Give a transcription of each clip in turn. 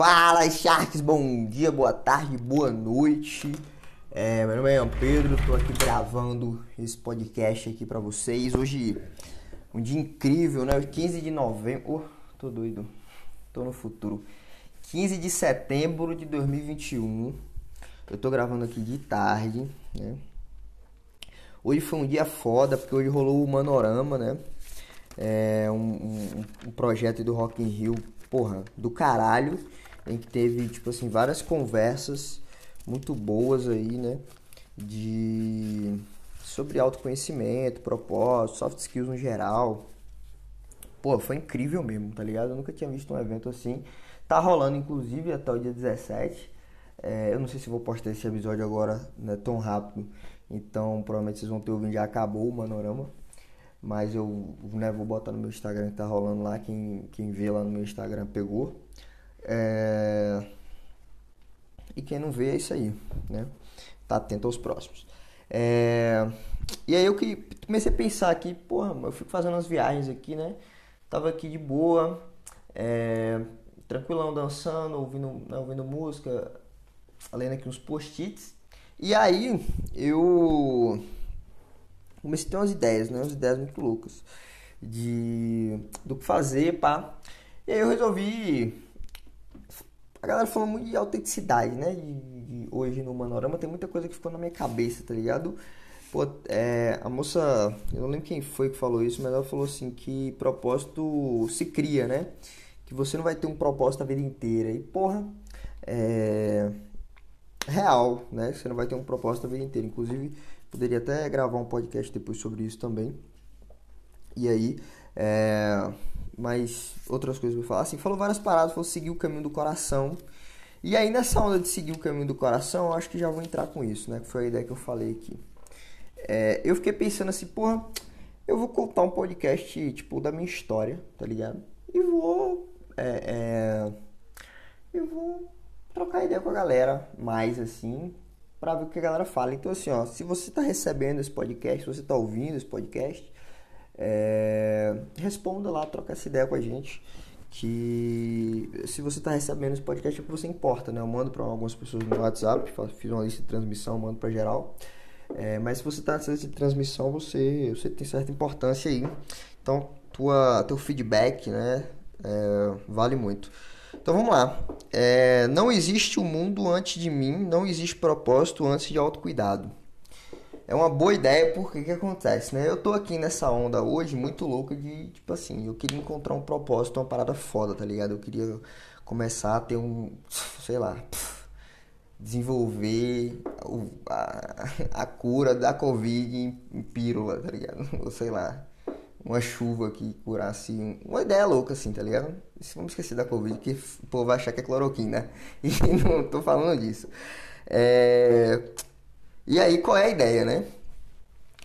Fala, Sharks! Bom dia, boa tarde, boa noite. É, meu nome é Pedro, estou aqui gravando esse podcast aqui para vocês. Hoje, um dia incrível, né? 15 de novembro. Oh, tô doido, tô no futuro. 15 de setembro de 2021. Eu tô gravando aqui de tarde, né? Hoje foi um dia foda, porque hoje rolou o Manorama, né? É um, um, um projeto do Rock in Rio, porra, do caralho em que teve, tipo assim, várias conversas muito boas aí, né? De sobre autoconhecimento, propósito, soft skills no geral. Pô, foi incrível mesmo, tá ligado? Eu nunca tinha visto um evento assim. Tá rolando, inclusive, até o dia 17. É, eu não sei se vou postar esse episódio agora né, tão rápido. Então, provavelmente vocês vão ter ouvido, já acabou o Manorama. Mas eu né, vou botar no meu Instagram que tá rolando lá. Quem, quem vê lá no meu Instagram pegou. É... E quem não vê é isso aí, né? Tá atento aos próximos. É... E aí eu que comecei a pensar aqui, porra, eu fico fazendo as viagens aqui, né? Tava aqui de boa, é... tranquilão dançando, ouvindo, né, ouvindo música, lendo aqui uns post-its. E aí eu comecei a ter umas ideias, né? Umas ideias muito loucas de do que fazer, pá. E aí eu resolvi a galera falou muito de autenticidade, né? De, hoje no Manorama tem muita coisa que ficou na minha cabeça, tá ligado? Pô, é, a moça, eu não lembro quem foi que falou isso, mas ela falou assim que propósito se cria, né? Que você não vai ter um propósito a vida inteira. E porra, é real, né? Você não vai ter um propósito a vida inteira. Inclusive, poderia até gravar um podcast depois sobre isso também. E aí, é mas outras coisas eu falar. Assim, falou várias paradas, falou seguir o caminho do coração. E aí nessa onda de seguir o caminho do coração, acho que já vou entrar com isso, né? Que foi a ideia que eu falei aqui. É, eu fiquei pensando assim, porra, eu vou contar um podcast, tipo, da minha história, tá ligado? E vou. É, é, eu vou trocar ideia com a galera mais assim, pra ver o que a galera fala. Então, assim, ó, se você tá recebendo esse podcast, se você tá ouvindo esse podcast, é, responda lá, troca essa ideia com a gente. Que se você está recebendo esse podcast é porque você importa, né? Eu mando para algumas pessoas no WhatsApp, fiz uma lista de transmissão, mando para geral. É, mas se você está nessa lista de transmissão, você, você tem certa importância aí. Então, tua, teu feedback, né? É, vale muito. Então vamos lá. É, não existe o um mundo antes de mim, não existe propósito antes de autocuidado é uma boa ideia porque que acontece, né? Eu tô aqui nessa onda hoje muito louca de, tipo assim, eu queria encontrar um propósito, uma parada foda, tá ligado? Eu queria começar a ter um, sei lá, desenvolver a, a cura da Covid em, em pílula, tá ligado? Ou sei lá, uma chuva que curasse uma ideia louca assim, tá ligado? Vamos esquecer da Covid, que o povo vai achar que é cloroquina, né? E não tô falando disso. É e aí, qual é a ideia, né?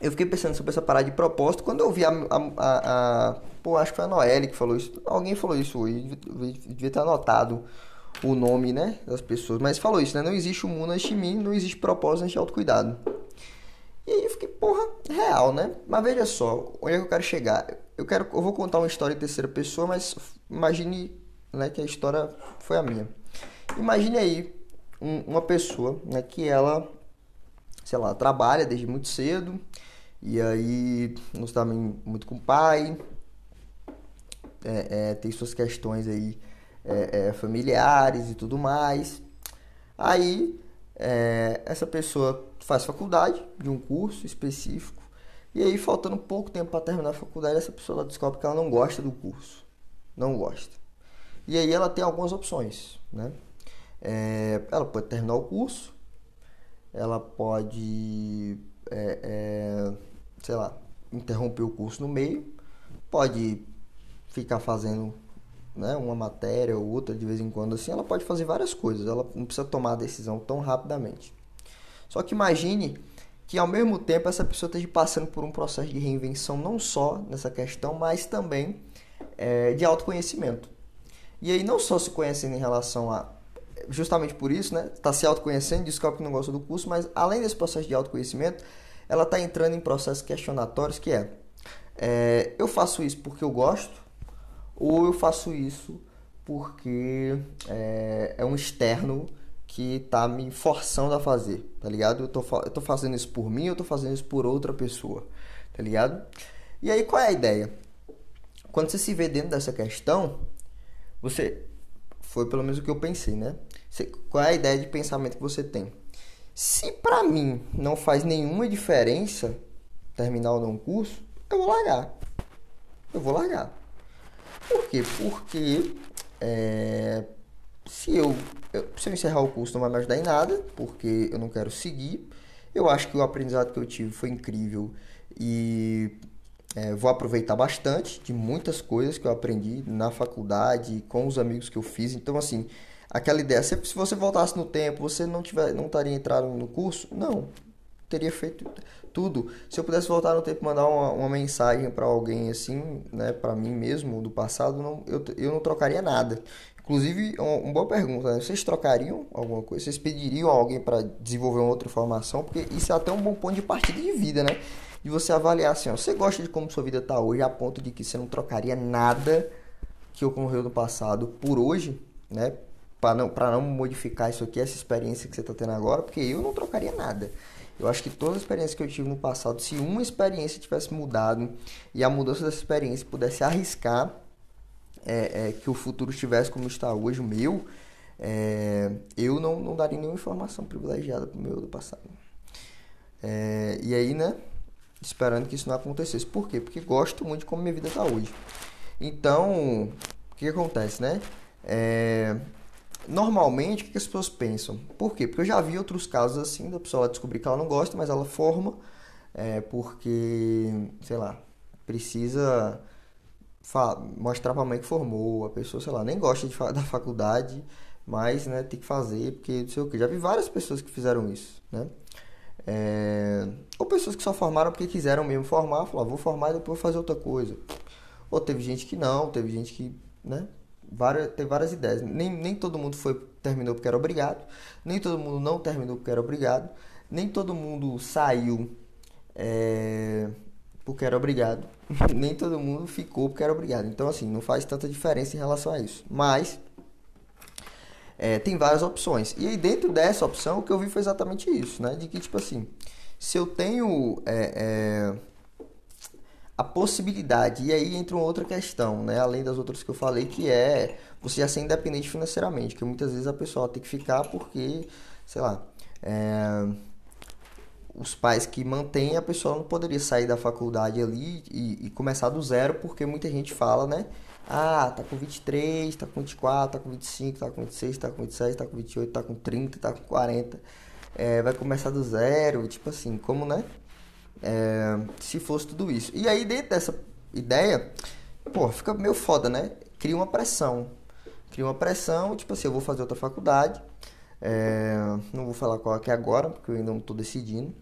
Eu fiquei pensando sobre essa parada de propósito. Quando eu vi a, a, a, a Pô, acho que foi a Noelle que falou isso. Alguém falou isso hoje. Devia ter anotado o nome, né? Das pessoas. Mas falou isso, né? Não existe o mundo antes de mim, não existe propósito antes de autocuidado. E aí eu fiquei, porra, real, né? Mas veja só, onde é que eu quero chegar? Eu quero. Eu vou contar uma história em terceira pessoa, mas imagine né, que a história foi a minha. Imagine aí um, uma pessoa né, que ela sei lá, trabalha desde muito cedo e aí não está muito com o pai, é, é, tem suas questões aí é, é familiares e tudo mais. Aí é, essa pessoa faz faculdade de um curso específico e aí faltando pouco tempo para terminar a faculdade essa pessoa descobre que ela não gosta do curso, não gosta. E aí ela tem algumas opções, né? É, ela pode terminar o curso ela pode, é, é, sei lá, interromper o curso no meio, pode ficar fazendo né, uma matéria ou outra de vez em quando assim, ela pode fazer várias coisas, ela não precisa tomar a decisão tão rapidamente. Só que imagine que ao mesmo tempo essa pessoa esteja passando por um processo de reinvenção não só nessa questão, mas também é, de autoconhecimento. E aí não só se conhecendo em relação a justamente por isso, né? Está se autoconhecendo, descobre que não gosta do curso, mas além desse processo de autoconhecimento, ela está entrando em processos questionatórios que é, é, eu faço isso porque eu gosto ou eu faço isso porque é, é um externo que tá me forçando a fazer, tá ligado? Eu tô, eu tô fazendo isso por mim, eu tô fazendo isso por outra pessoa, tá ligado? E aí qual é a ideia? Quando você se vê dentro dessa questão, você foi pelo menos o que eu pensei, né? Qual é a ideia de pensamento que você tem? Se para mim não faz nenhuma diferença terminar ou não um curso, eu vou largar. Eu vou largar. Por quê? Porque é, se eu, eu, se eu encerrar o curso não vai me ajudar em nada, porque eu não quero seguir. Eu acho que o aprendizado que eu tive foi incrível e é, vou aproveitar bastante de muitas coisas que eu aprendi na faculdade, com os amigos que eu fiz. Então, assim, aquela ideia, se, se você voltasse no tempo, você não, tiver, não estaria entrado no curso? Não, teria feito tudo. Se eu pudesse voltar no tempo mandar uma, uma mensagem para alguém assim, né, para mim mesmo, do passado, não, eu, eu não trocaria nada. Inclusive, uma, uma boa pergunta, né? vocês trocariam alguma coisa? Vocês pediriam alguém para desenvolver uma outra informação? Porque isso é até um bom ponto de partida de vida, né? De você avaliar assim, ó, você gosta de como sua vida está hoje, a ponto de que você não trocaria nada que ocorreu no passado por hoje, né? Para não, não modificar isso aqui, essa experiência que você está tendo agora, porque eu não trocaria nada. Eu acho que todas as experiências que eu tive no passado, se uma experiência tivesse mudado e a mudança dessa experiência pudesse arriscar é, é, que o futuro estivesse como está hoje, o meu, é, eu não, não daria nenhuma informação privilegiada para o meu do passado. É, e aí, né, esperando que isso não acontecesse. Por quê? Porque gosto muito de como minha vida está hoje. Então, o que, que acontece, né? É, normalmente, o que as pessoas pensam? Por quê? Porque eu já vi outros casos assim, da pessoa descobrir que ela não gosta, mas ela forma é, porque, sei lá, precisa mostrar pra mãe que formou, a pessoa, sei lá, nem gosta de, da faculdade, mas, né, tem que fazer, porque não sei o que. Já vi várias pessoas que fizeram isso, né? É... Ou pessoas que só formaram porque quiseram mesmo formar, falaram, vou formar e depois vou fazer outra coisa. Ou teve gente que não, teve gente que, né, várias, teve várias ideias. Nem, nem todo mundo foi terminou porque era obrigado, nem todo mundo não terminou porque era obrigado, nem todo mundo saiu é, porque era obrigado, nem todo mundo ficou porque era obrigado. Então, assim, não faz tanta diferença em relação a isso. Mas é, tem várias opções. E aí, dentro dessa opção, o que eu vi foi exatamente isso, né? De que, tipo assim, se eu tenho é, é, a possibilidade, e aí entra uma outra questão, né? Além das outras que eu falei, que é você já ser independente financeiramente, que muitas vezes a pessoa tem que ficar porque, sei lá, é, os pais que mantêm, a pessoa não poderia sair da faculdade ali e, e, começar do zero, porque muita gente fala, né? Ah, tá com 23, tá com 24, tá com 25, tá com 26, tá com 27, tá com 28, tá com 30, tá com 40. É, vai começar do zero, tipo assim, como, né? É, se fosse tudo isso. E aí, dentro dessa ideia, pô, fica meio foda, né? Cria uma pressão. Cria uma pressão, tipo assim, eu vou fazer outra faculdade. É, não vou falar qual é, é agora, porque eu ainda não estou decidindo.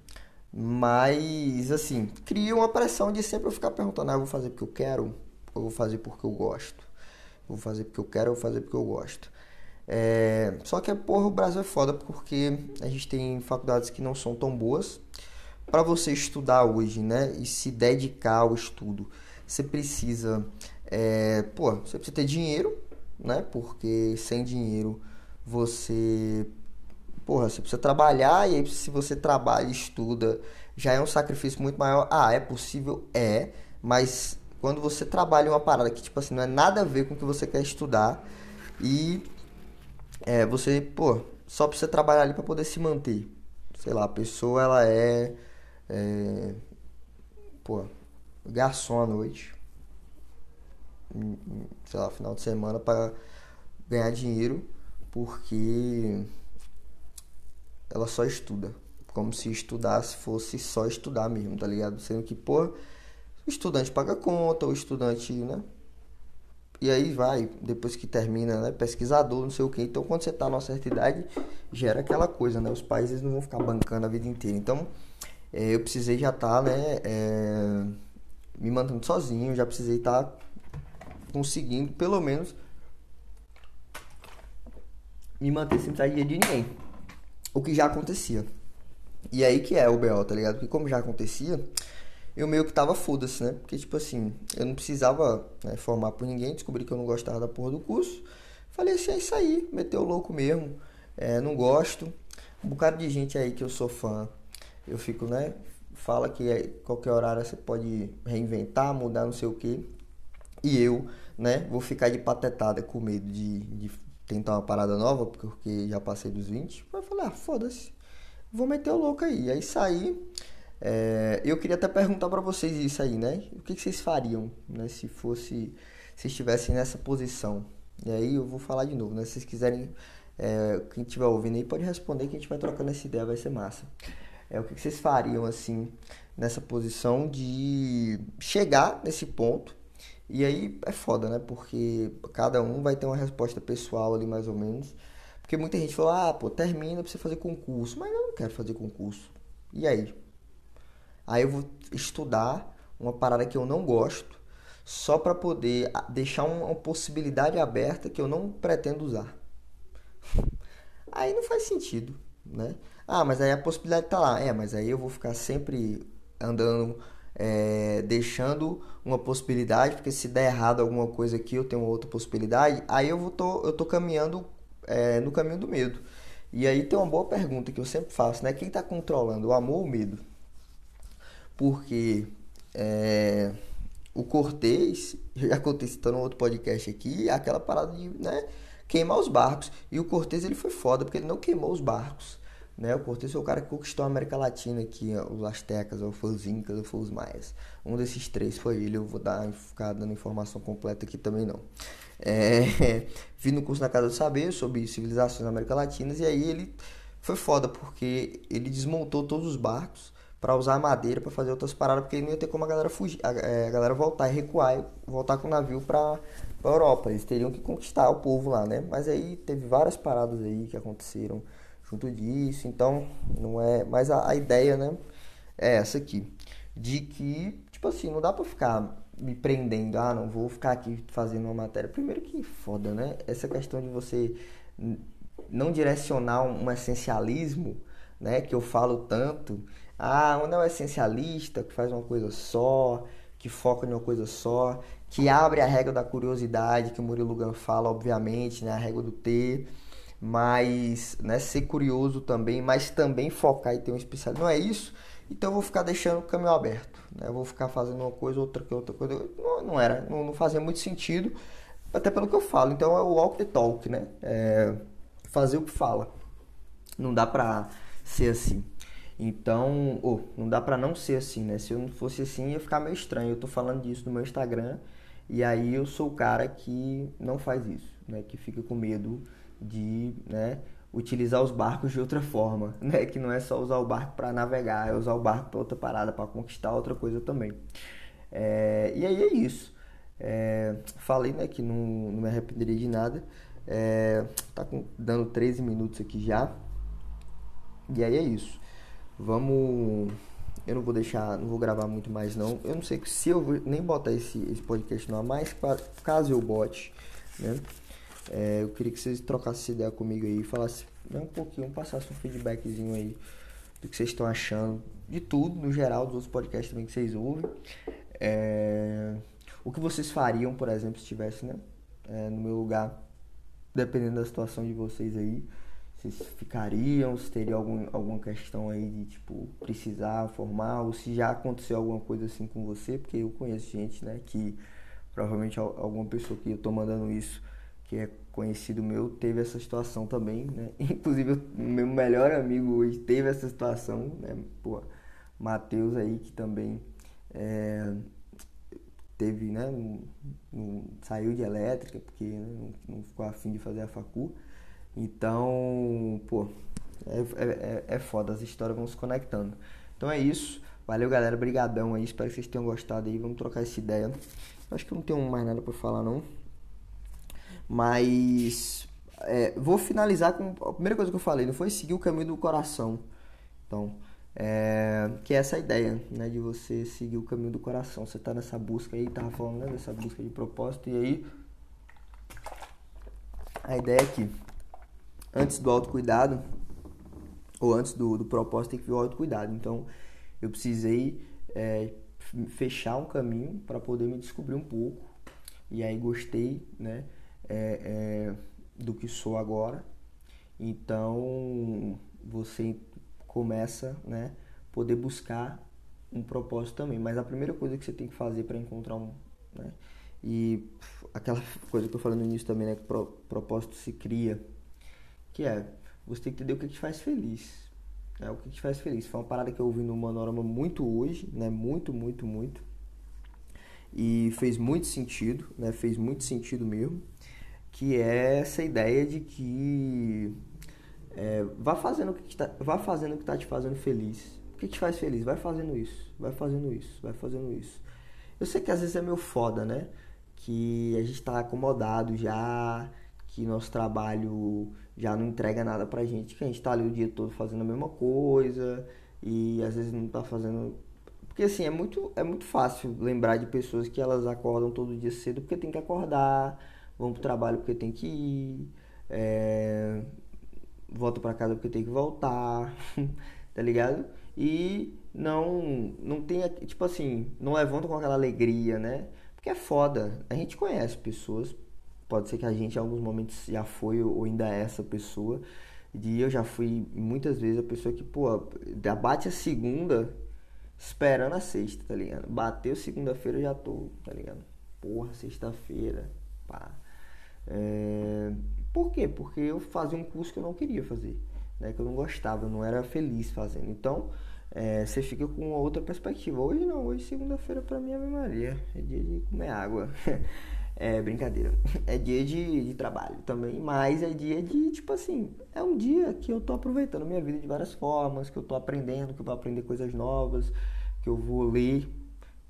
Mas, assim, cria uma pressão de sempre eu ficar perguntando: ah, eu vou fazer porque eu quero, ou vou fazer porque eu gosto? vou fazer porque eu quero, ou vou fazer porque eu gosto? É, só que, porra, o Brasil é foda porque a gente tem faculdades que não são tão boas para você estudar hoje, né? E se dedicar ao estudo, você precisa, é, pô, você precisa ter dinheiro, né? Porque sem dinheiro você, porra, você precisa trabalhar e aí se você trabalha e estuda já é um sacrifício muito maior. Ah, é possível? É, mas quando você trabalha uma parada que tipo assim não é nada a ver com o que você quer estudar e é, você, pô, só precisa trabalhar ali para poder se manter. Sei lá, a pessoa ela é é, pô, garçom à noite. Sei lá, final de semana para ganhar dinheiro porque ela só estuda. Como se estudasse fosse só estudar mesmo, tá ligado? Sendo que, pô, o estudante paga conta, o estudante, né? E aí vai, depois que termina, né? Pesquisador, não sei o que. Então, quando você tá numa certa idade, gera aquela coisa, né? Os pais eles não vão ficar bancando a vida inteira. Então, é, eu precisei já estar, tá, né, é, me mantendo sozinho, já precisei estar tá conseguindo, pelo menos, me manter sem sair de ninguém. O que já acontecia. E aí que é o BO, tá ligado? Porque como já acontecia, eu meio que tava foda-se, né? Porque, tipo assim, eu não precisava né, formar por ninguém, descobri que eu não gostava da porra do curso. Falei assim, é isso aí, meteu louco mesmo. É, não gosto. Um bocado de gente aí que eu sou fã. Eu fico, né? Fala que qualquer horário você pode reinventar, mudar não sei o que. E eu, né, vou ficar de patetada com medo de, de tentar uma parada nova, porque já passei dos 20. Mas eu falei, ah, foda-se, vou meter o louco aí. Aí saí. É, eu queria até perguntar para vocês isso aí, né? O que, que vocês fariam, né, se fosse, se estivessem nessa posição? E aí eu vou falar de novo, né? Se vocês quiserem, é, quem estiver ouvindo aí pode responder que a gente vai trocando essa ideia, vai ser massa. É, o que, vocês fariam, assim, nessa posição de chegar nesse ponto e aí é foda, né? Porque cada um vai ter uma resposta pessoal ali, mais ou menos. Porque muita gente fala, ah, pô, termina pra você fazer concurso. Mas eu não quero fazer concurso. E aí? Aí eu vou estudar uma parada que eu não gosto, só para poder deixar uma possibilidade aberta que eu não pretendo usar. Aí não faz sentido, né? Ah, mas aí a possibilidade tá lá. É, mas aí eu vou ficar sempre andando é, deixando uma possibilidade, porque se der errado alguma coisa aqui, eu tenho outra possibilidade, aí eu, vou tô, eu tô caminhando é, no caminho do medo. E aí tem uma boa pergunta que eu sempre faço, né? Quem está controlando, o amor ou o medo? Porque é, o Cortez, já contei citando outro podcast aqui, aquela parada de né, queimar os barcos. E o Cortez ele foi foda, porque ele não queimou os barcos. Né? O Cortés foi o cara que conquistou a América Latina aqui, os Aztecas, ou foi os Incas, ou foi os Maias. Um desses três foi ele, eu vou dar, ficar dando informação completa aqui também não. É, vi no curso na Casa do Saber sobre civilizações da América Latina e aí ele foi foda, porque ele desmontou todos os barcos para usar madeira para fazer outras paradas, porque não ia ter como a galera fugir, a, é, a galera voltar e recuar voltar com o navio para Europa. Eles teriam que conquistar o povo lá, né? Mas aí teve várias paradas aí que aconteceram junto disso. Então, não é. Mas a, a ideia, né? É essa aqui. De que, tipo assim, não dá pra ficar me prendendo. Ah, não vou ficar aqui fazendo uma matéria. Primeiro que foda, né? Essa questão de você não direcionar um essencialismo, né? Que eu falo tanto. Ah, onde é o essencialista que faz uma coisa só, que foca em uma coisa só, que abre a regra da curiosidade, que o Murilo Gun fala, obviamente, né? A regra do ter mas né, ser curioso também, mas também focar e ter um especialista. Não é isso? Então eu vou ficar deixando o caminho aberto. Né? Eu vou ficar fazendo uma coisa, outra que outra coisa. Não, não era, não, não, fazia muito sentido, até pelo que eu falo. Então é o walk the talk, né? É fazer o que fala. Não dá pra ser assim. Então, oh, não dá pra não ser assim, né? Se eu não fosse assim, ia ficar meio estranho. Eu tô falando disso no meu Instagram e aí eu sou o cara que não faz isso, né? Que fica com medo de né, utilizar os barcos de outra forma, né? Que não é só usar o barco para navegar, é usar o barco para outra parada, para conquistar outra coisa também. É, e aí é isso. É, falei né, que não, não me arrependeria de nada. É, tá com, dando 13 minutos aqui já. E aí é isso. Vamos. Eu não vou deixar, não vou gravar muito mais não. Eu não sei se eu vou nem botar esse, esse podcast não mais, caso eu bote, né? É, eu queria que vocês trocassem ideia comigo aí, falassem né, um pouquinho, passassem um feedbackzinho aí do que vocês estão achando, de tudo, no geral, dos outros podcasts também que vocês ouvem. É, o que vocês fariam, por exemplo, se estivesse né, é, no meu lugar, dependendo da situação de vocês aí. Vocês ficariam, se teria algum, alguma questão aí de, tipo, precisar formar, ou se já aconteceu alguma coisa assim com você, porque eu conheço gente, né, que provavelmente alguma pessoa que eu tô mandando isso que é conhecido meu, teve essa situação também, né? Inclusive, meu melhor amigo hoje teve essa situação, né? Pô, Matheus aí, que também é, teve, né? Um, um, saiu de elétrica, porque né? não, não, ficou afim de fazer a facu. Então, pô, é, é, é foda, as histórias vão se conectando. Então é isso. Valeu, galera. Brigadão aí. Espero que vocês tenham gostado aí. Vamos trocar essa ideia. Acho que eu não tenho mais nada para falar, não. Mas é, vou finalizar com a primeira coisa que eu falei, não foi seguir o caminho do coração. Então, é, que é essa ideia, né, de você seguir o caminho do coração. Você tá nessa busca aí, tava falando né, dessa busca de propósito, e aí a ideia é que antes do autocuidado, ou antes do, do propósito, tem que vir o autocuidado. Então, eu precisei é, fechar um caminho para poder me descobrir um pouco, e aí gostei, né? É, é, do que sou agora. Então você começa, né, poder buscar um propósito também. Mas a primeira coisa que você tem que fazer para encontrar um, né, e aquela coisa que eu falei no início também, né, que pro, propósito se cria, que é você tem que entender o que te faz feliz. Né, o que te faz feliz. Foi uma parada que eu ouvi no Manorama muito hoje, né, muito, muito, muito. E fez muito sentido, né, fez muito sentido mesmo, que é essa ideia de que é, vá fazendo o que tá, vá fazendo o que está te fazendo feliz. O que te faz feliz? Vai fazendo isso, vai fazendo isso, vai fazendo isso. Eu sei que às vezes é meio foda, né? Que a gente está acomodado já, que nosso trabalho já não entrega nada pra gente, que a gente tá ali o dia todo fazendo a mesma coisa e às vezes não tá fazendo. Porque assim, é muito, é muito fácil lembrar de pessoas que elas acordam todo dia cedo porque tem que acordar, vão pro trabalho porque tem que ir, é, volta para casa porque tem que voltar, tá ligado? E não não tem, tipo assim, não levantam com aquela alegria, né? Porque é foda. A gente conhece pessoas, pode ser que a gente em alguns momentos já foi ou ainda é essa pessoa. E eu já fui muitas vezes a pessoa que, pô, bate a segunda esperando a sexta, tá ligado? Bateu segunda-feira eu já tô, tá ligado? Porra, sexta-feira, pá. É... Por quê? Porque eu fazia um curso que eu não queria fazer, né? Que eu não gostava, eu não era feliz fazendo. Então, é, você fica com uma outra perspectiva. Hoje não, hoje segunda-feira pra mim é Maria. É dia de comer água. é brincadeira. É dia de, de trabalho também, mas é dia de, tipo assim, é um dia que eu tô aproveitando minha vida de várias formas, que eu tô aprendendo, que eu vou aprender coisas novas, que eu vou ler,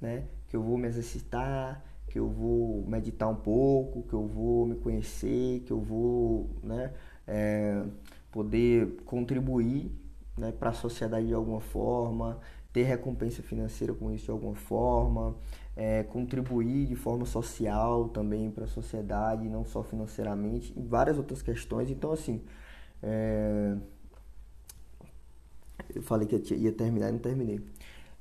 né? Que eu vou me exercitar, que eu vou meditar um pouco, que eu vou me conhecer, que eu vou né, é, poder contribuir né, para a sociedade de alguma forma, ter recompensa financeira com isso de alguma forma, é, contribuir de forma social também para a sociedade, não só financeiramente, e várias outras questões. Então, assim, é, eu falei que ia terminar e não terminei.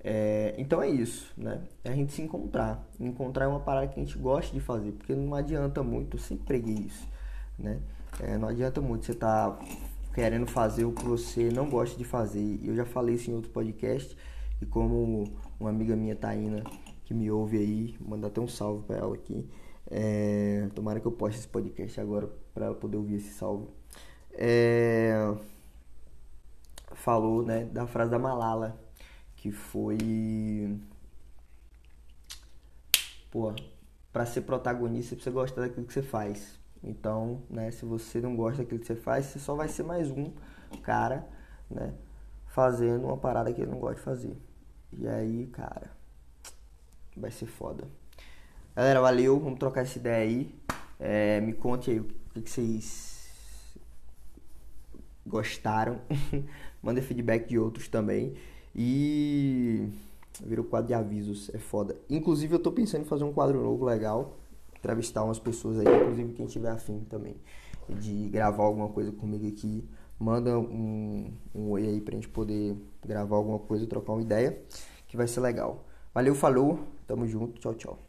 É, então é isso, né? É a gente se encontrar. Encontrar é uma parada que a gente gosta de fazer, porque não adianta muito, eu sempre preguei isso, né? É, não adianta muito você estar tá querendo fazer o que você não gosta de fazer. Eu já falei isso em outro podcast, e como uma amiga minha, Taina, que me ouve aí, mandar até um salve para ela aqui. É, tomara que eu poste esse podcast agora para ela poder ouvir esse salve. É, falou, né, da frase da Malala que foi. Pô, para ser protagonista você precisa gostar daquilo que você faz. Então, né, se você não gosta daquilo que você faz, você só vai ser mais um cara, né, fazendo uma parada que ele não gosta de fazer. E aí, cara, vai ser foda. Galera, valeu, vamos trocar essa ideia aí. É, me conte aí o que, que vocês gostaram. Manda feedback de outros também. E virou quadro de avisos, é foda. Inclusive eu tô pensando em fazer um quadro novo legal, entrevistar umas pessoas aí, inclusive quem tiver afim também de gravar alguma coisa comigo aqui, manda um, um oi aí pra gente poder gravar alguma coisa, trocar uma ideia, que vai ser legal. Valeu, falou, tamo junto, tchau, tchau.